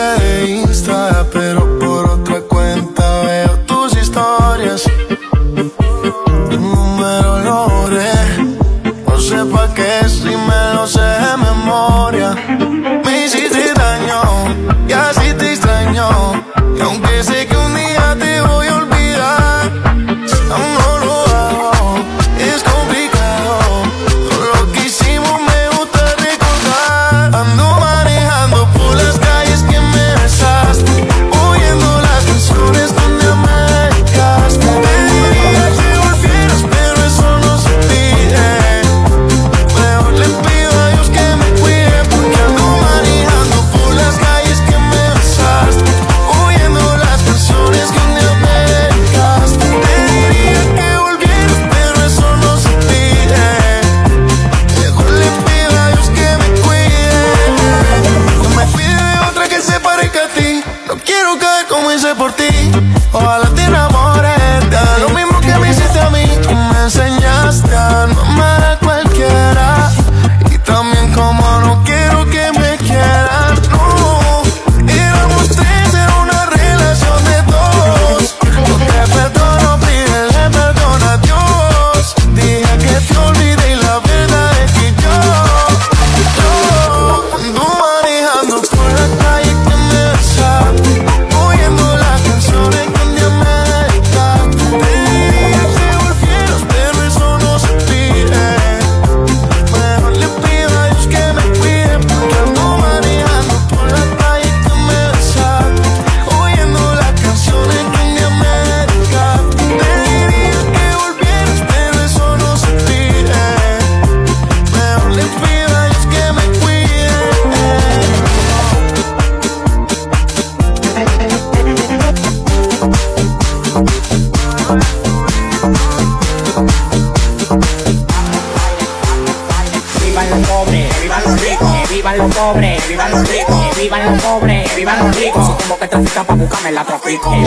de Insta, pero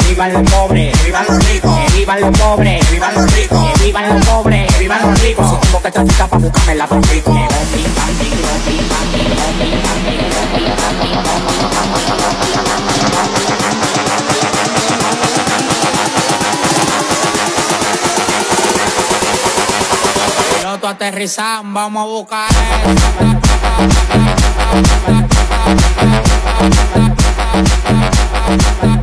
vivan los pobres, vivan los ricos, vivan los pobres, vivan los ricos, vivan los pobres, vivan los ricos. Si tengo que traficar pa' buscarme la trafico. Piloto aterrizan, vamos a buscar. Tengo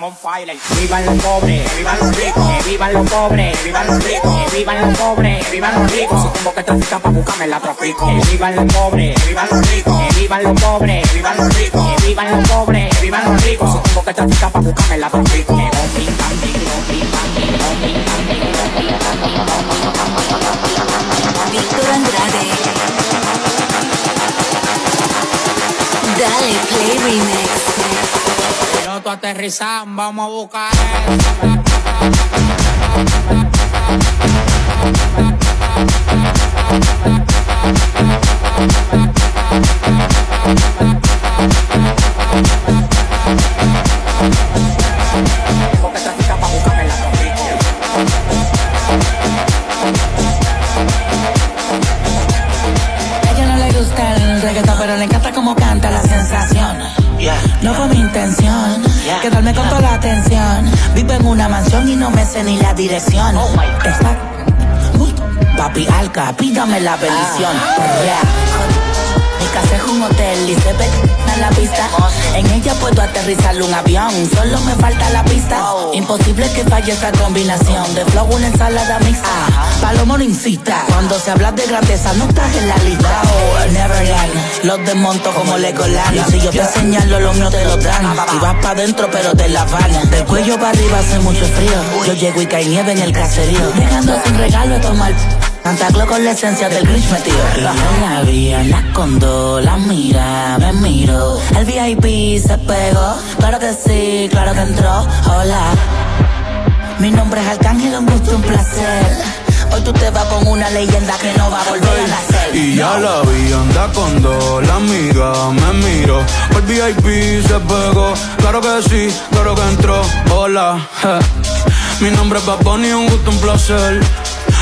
Vivan los pobres, vivan los ricos, vivan los pobres, vivan los ricos, vivan los pobres, vivan los ricos. Si tengo que traficar para buscarme la trafico. Vivan los pobres, vivan los ricos, vivan los pobres, vivan los ricos, vivan los pobres, vivan los ricos. Si tengo que traficar para buscarme la trafico. Víctor aterrizan, vamos a buscar. A ella no le gusta el reggaetón, pero le encanta como canta la sensación. No fue mi intención quedarme con toda la atención. Vivo en una mansión y no me sé ni la dirección. Oh Está muy papi alca, pídame la bendición. Mi casa es un hotel y se ve en la pista. En ella puedo aterrizar un avión, solo me falta la pista. Imposible que falle esta combinación de flow, una ensalada mixta. Palomo no cuando se habla de grandeza no estás en la lista. Oh, Neverland, los desmonto como Legoland. Si yo te señalo, los míos te lo dan. Y vas pa' dentro, pero te la van. Del cuello para arriba hace mucho frío. Yo llego y cae nieve en el caserío. Dejando sin regalo tomar. Santa con la esencia del Grinch metido. La, la vi en la condo, la mira, me miro. El VIP se pegó, claro que sí, claro que entró. Hola. Mi nombre es Arcángel, un gusto, un placer. Hoy tú te vas con una leyenda que no va a volver a nacer. Y ya la vi, anda con dos, la amiga me miro. El VIP se pegó, claro que sí, claro que entró. Hola, mi nombre es Bad Bunny, un gusto, un placer.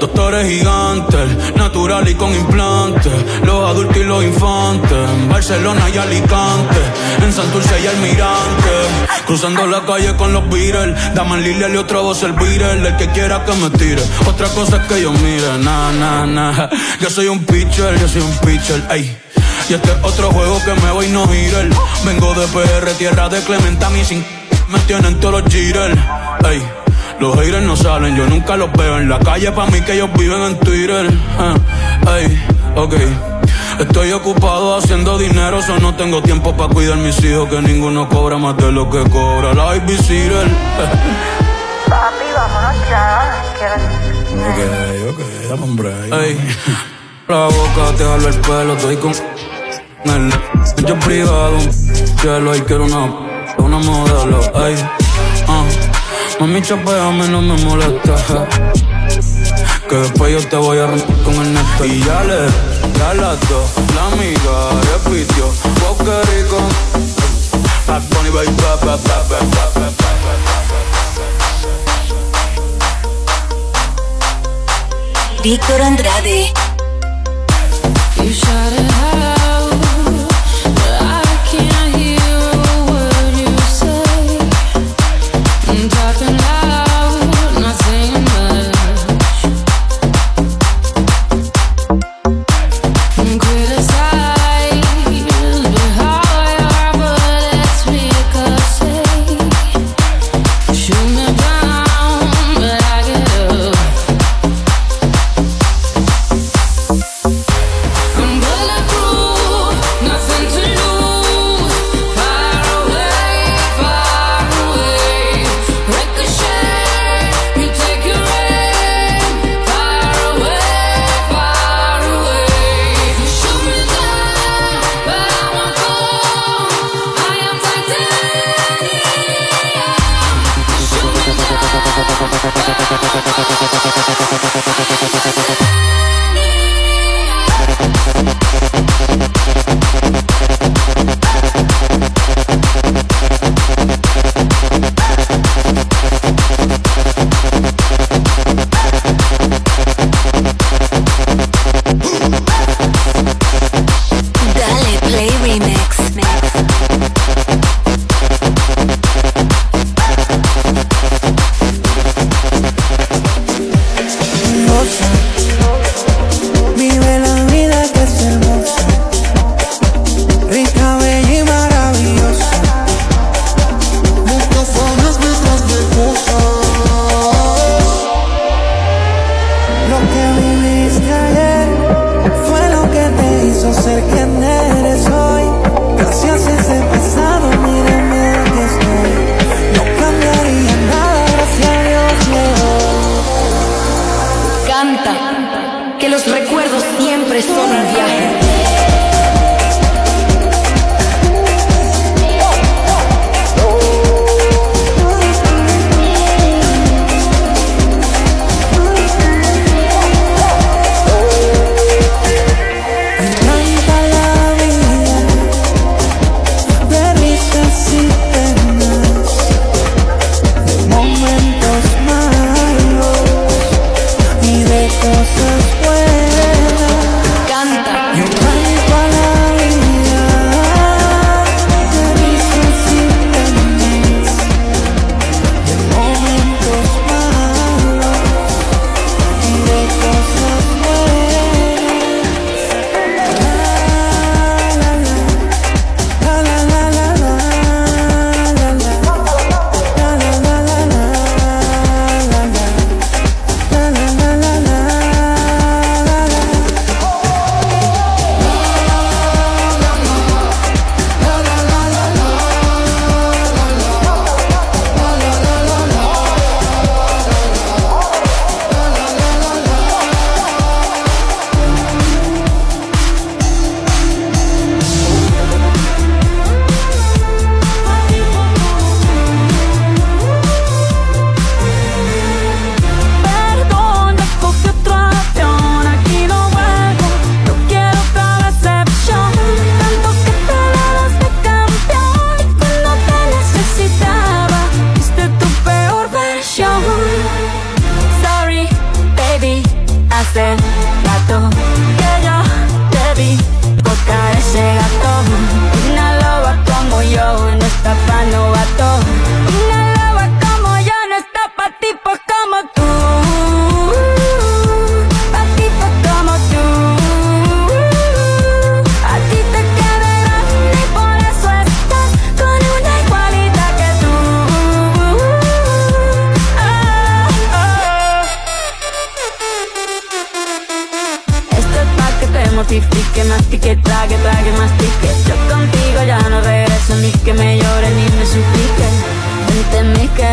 Doctores gigantes, natural y con implantes. Los adultos y los infantes. Barcelona y Alicante. En Santurce y Almirante. Cruzando la calle con los Beatles. Daman Lilia y otra voz el Beatle. El que quiera que me tire. Otra cosa es que yo mire. Na, na, na. Yo soy un pitcher, yo soy un pitcher. Ey. Y este es otro juego que me voy no girar. Vengo de PR, tierra de Clementine y sin me tienen todos los jitters. Ey. Los haters no salen, yo nunca los veo en la calle. Pa' mí que ellos viven en Twitter. Ey, ok. Estoy ocupado haciendo dinero, so no tengo tiempo para cuidar mis hijos, que ninguno cobra más de lo que cobra la babysitter. Papi, vámonos ya. Ok, ok, dame un break. Ey, la boca te jalo el pelo, estoy con el yo privado, cielo, y quiero una, una modelo, ey. Mami, chapeame, no me molesta. Que después yo te voy a romper con el neto. Y ya le, ya las dos, la amiga repitió. Wow, qué rico. Bad Bunny, baby, ba, ba, ba, ba, ba, ba, Víctor Andrade. You shot it out,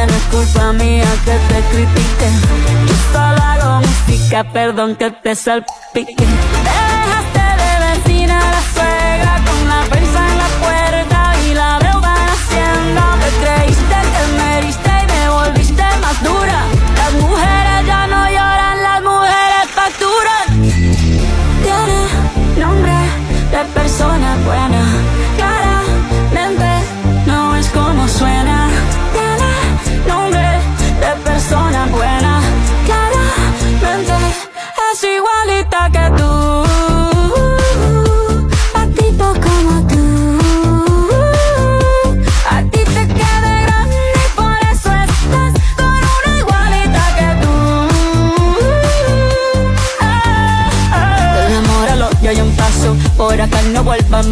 no es culpa mía que te critique. Yo solo hago música, perdón que te salpique. Te dejaste de vecina la suegra con la prensa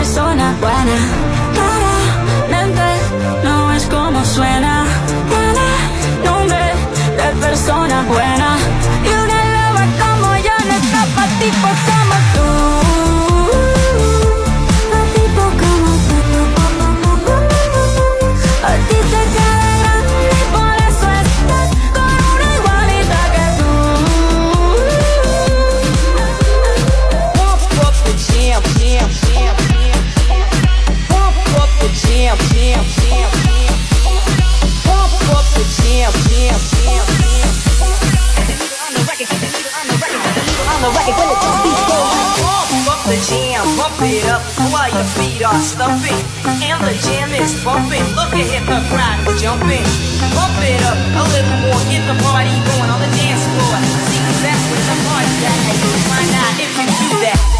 persona buena. Claramente no es como suena. Tiene nombre de persona buena. Y una loba como yo No está pa' tipos Pump up the jam, pump it up while your feet are stumping. And the jam is bumping. Look ahead, the crowd is jumping. Bump it up a little more, get the party going on the dance floor. See, that's where the party's at. And you'll find out if you do that.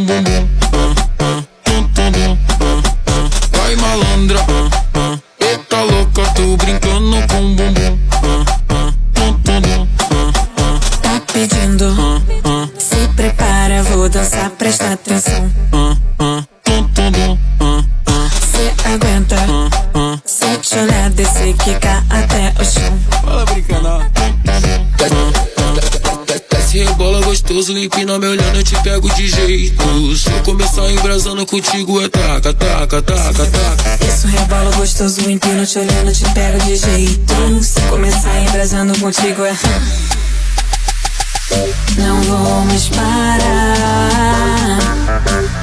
contigo é taca, taca, taca, taca. Isso rebalo gostoso, empino te olhando, te pego de jeito. Se começar embrasando contigo é. Não vou mais parar.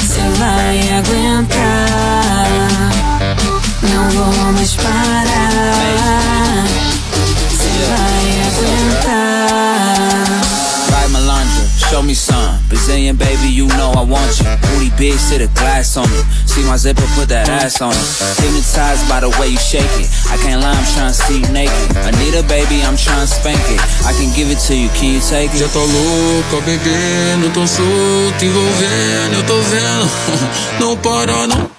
Cê vai aguentar. Não vou mais parar. Cê vai aguentar. Vai malandro show me some. Brazilian baby, you know I want you. Booty big, sit a glass on it. See my zipper, put that ass on it. Hypnotized by the way you shake it. I can't lie, I'm trying to see you naked. Anita, baby, I'm trying to spank it. I can give it to you, can you take it? Já tô louco, bebendo, tô solto, envolvendo, eu tô vendo. não para, não.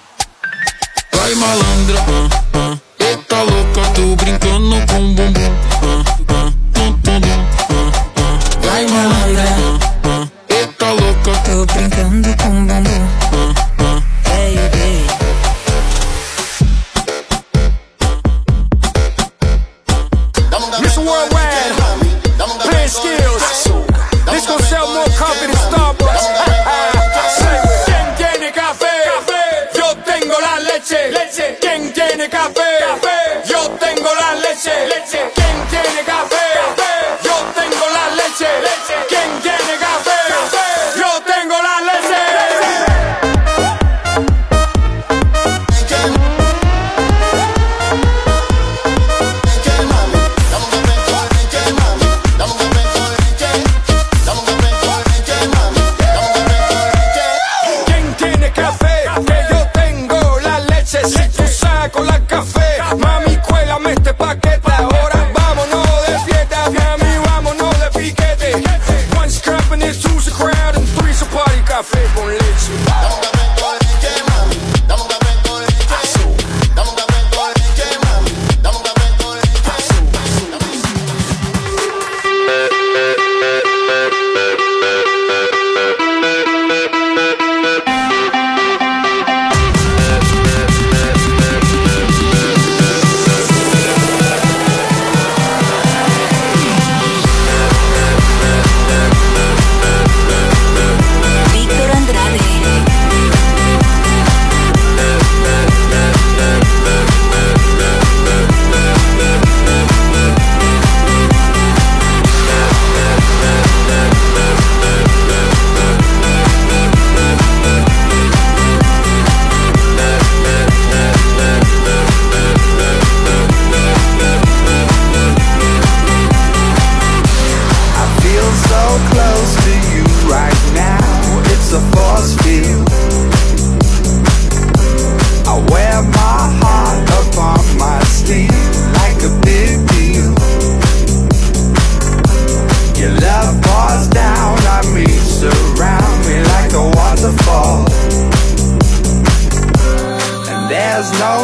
Vai malandra, ah, ah. Eita louca, tô brincando com bumbum, ah. Miss Worldwide,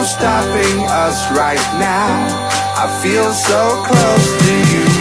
stopping us right now. I feel so close to you.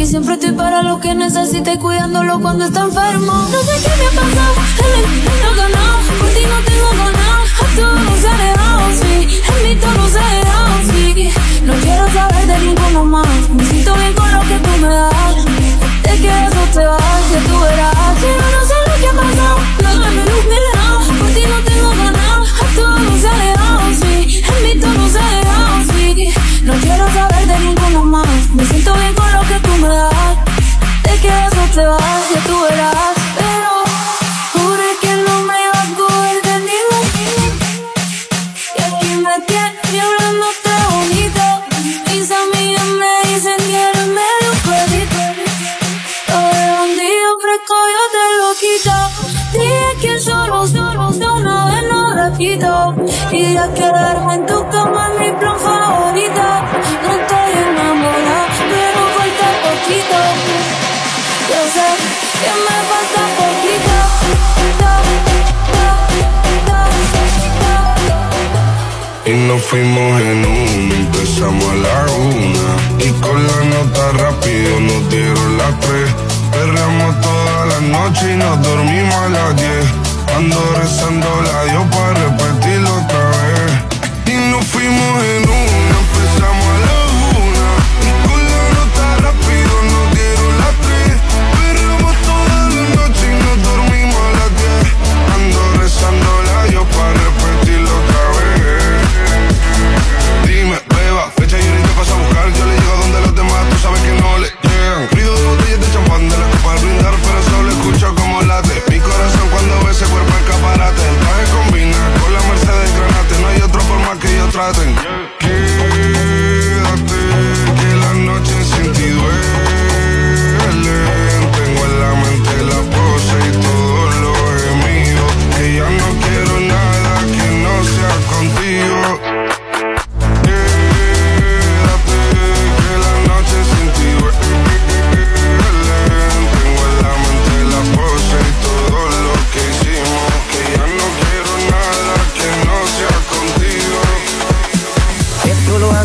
Y siempre estoy para lo que necesite, cuidándolo cuando está enfermo. No sé qué me ha pasado, el no ganado. Por ti no tengo ganado. A todos los alejados, sí. En mí todos los alejados, sí. No quiero saber de ninguno más. Me siento bien con lo que tú me das. Te quedas o te vas, que tú verás. Pero no sé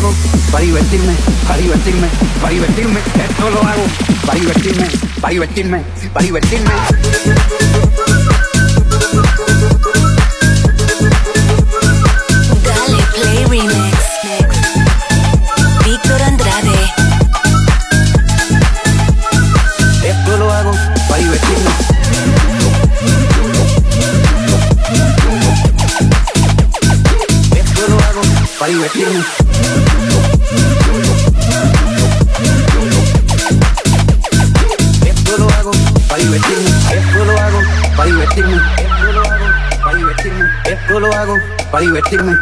hago para divertirme, para divertirme, para divertirme. Esto lo hago para divertirme, para divertirme, para divertirme. Dale Play Remix. Víctor Andrade. Esto lo hago para divertirme. para divertirme. para divertirme. Esto lo hago, para divertirme. Esto lo hago, para divertirme.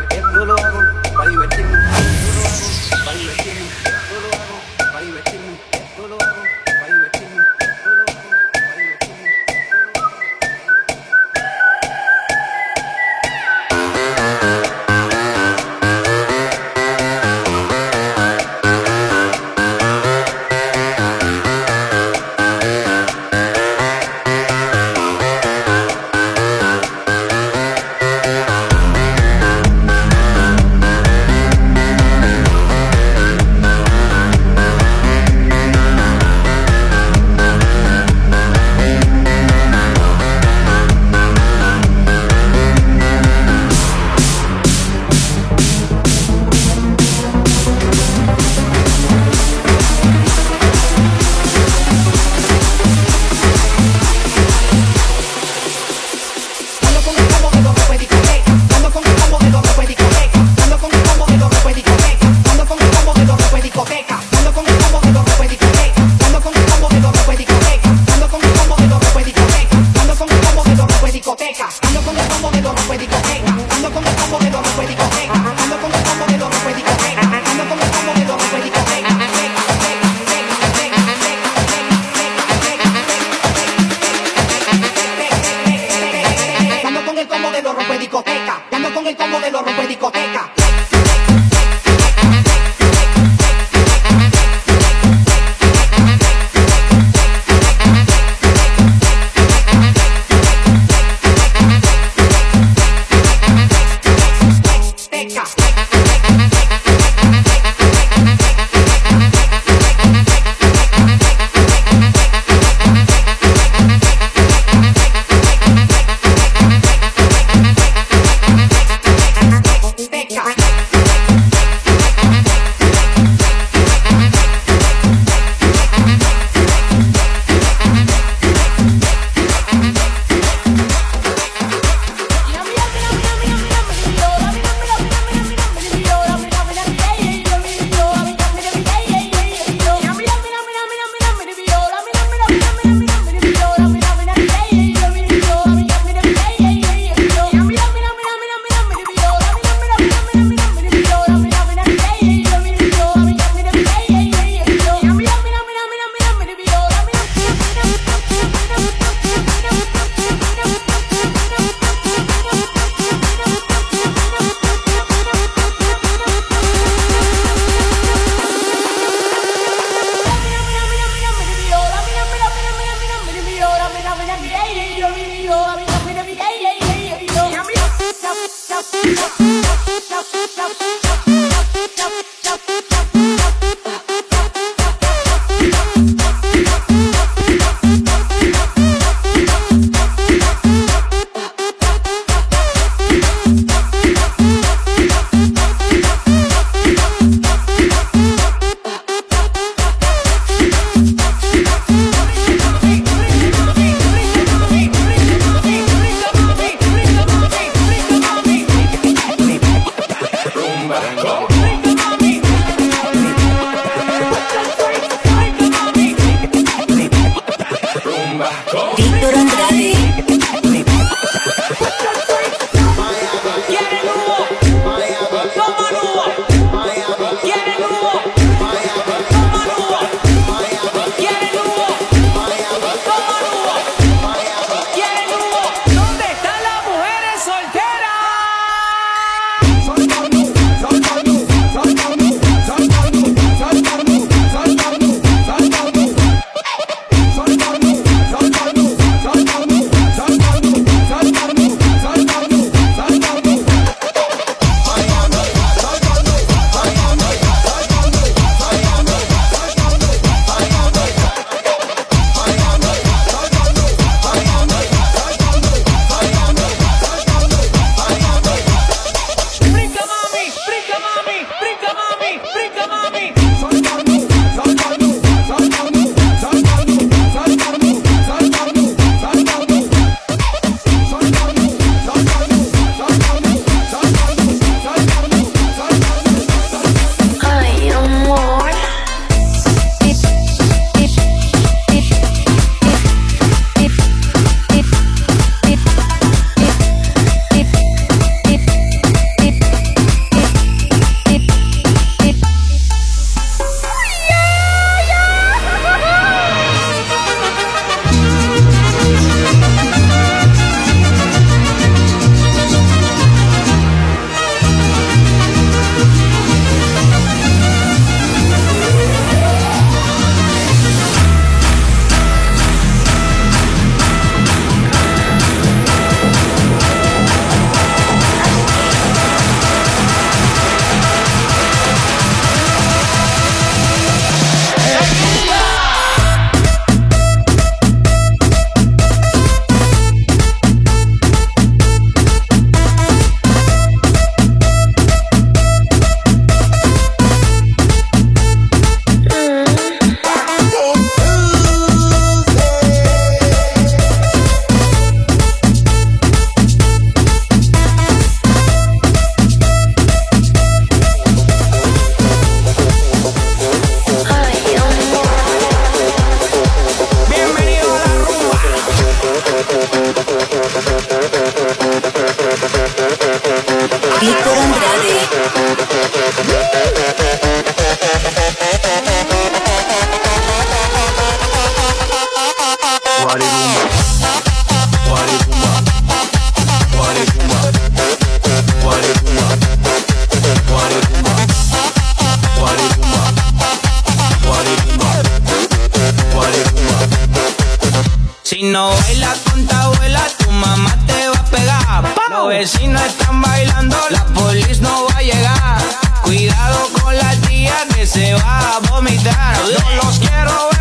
no bailas con tu abuela, tu mamá te va a pegar. Los vecinos están bailando, la polis no va a llegar. Cuidado con la tía que se va a vomitar. No los quiero ver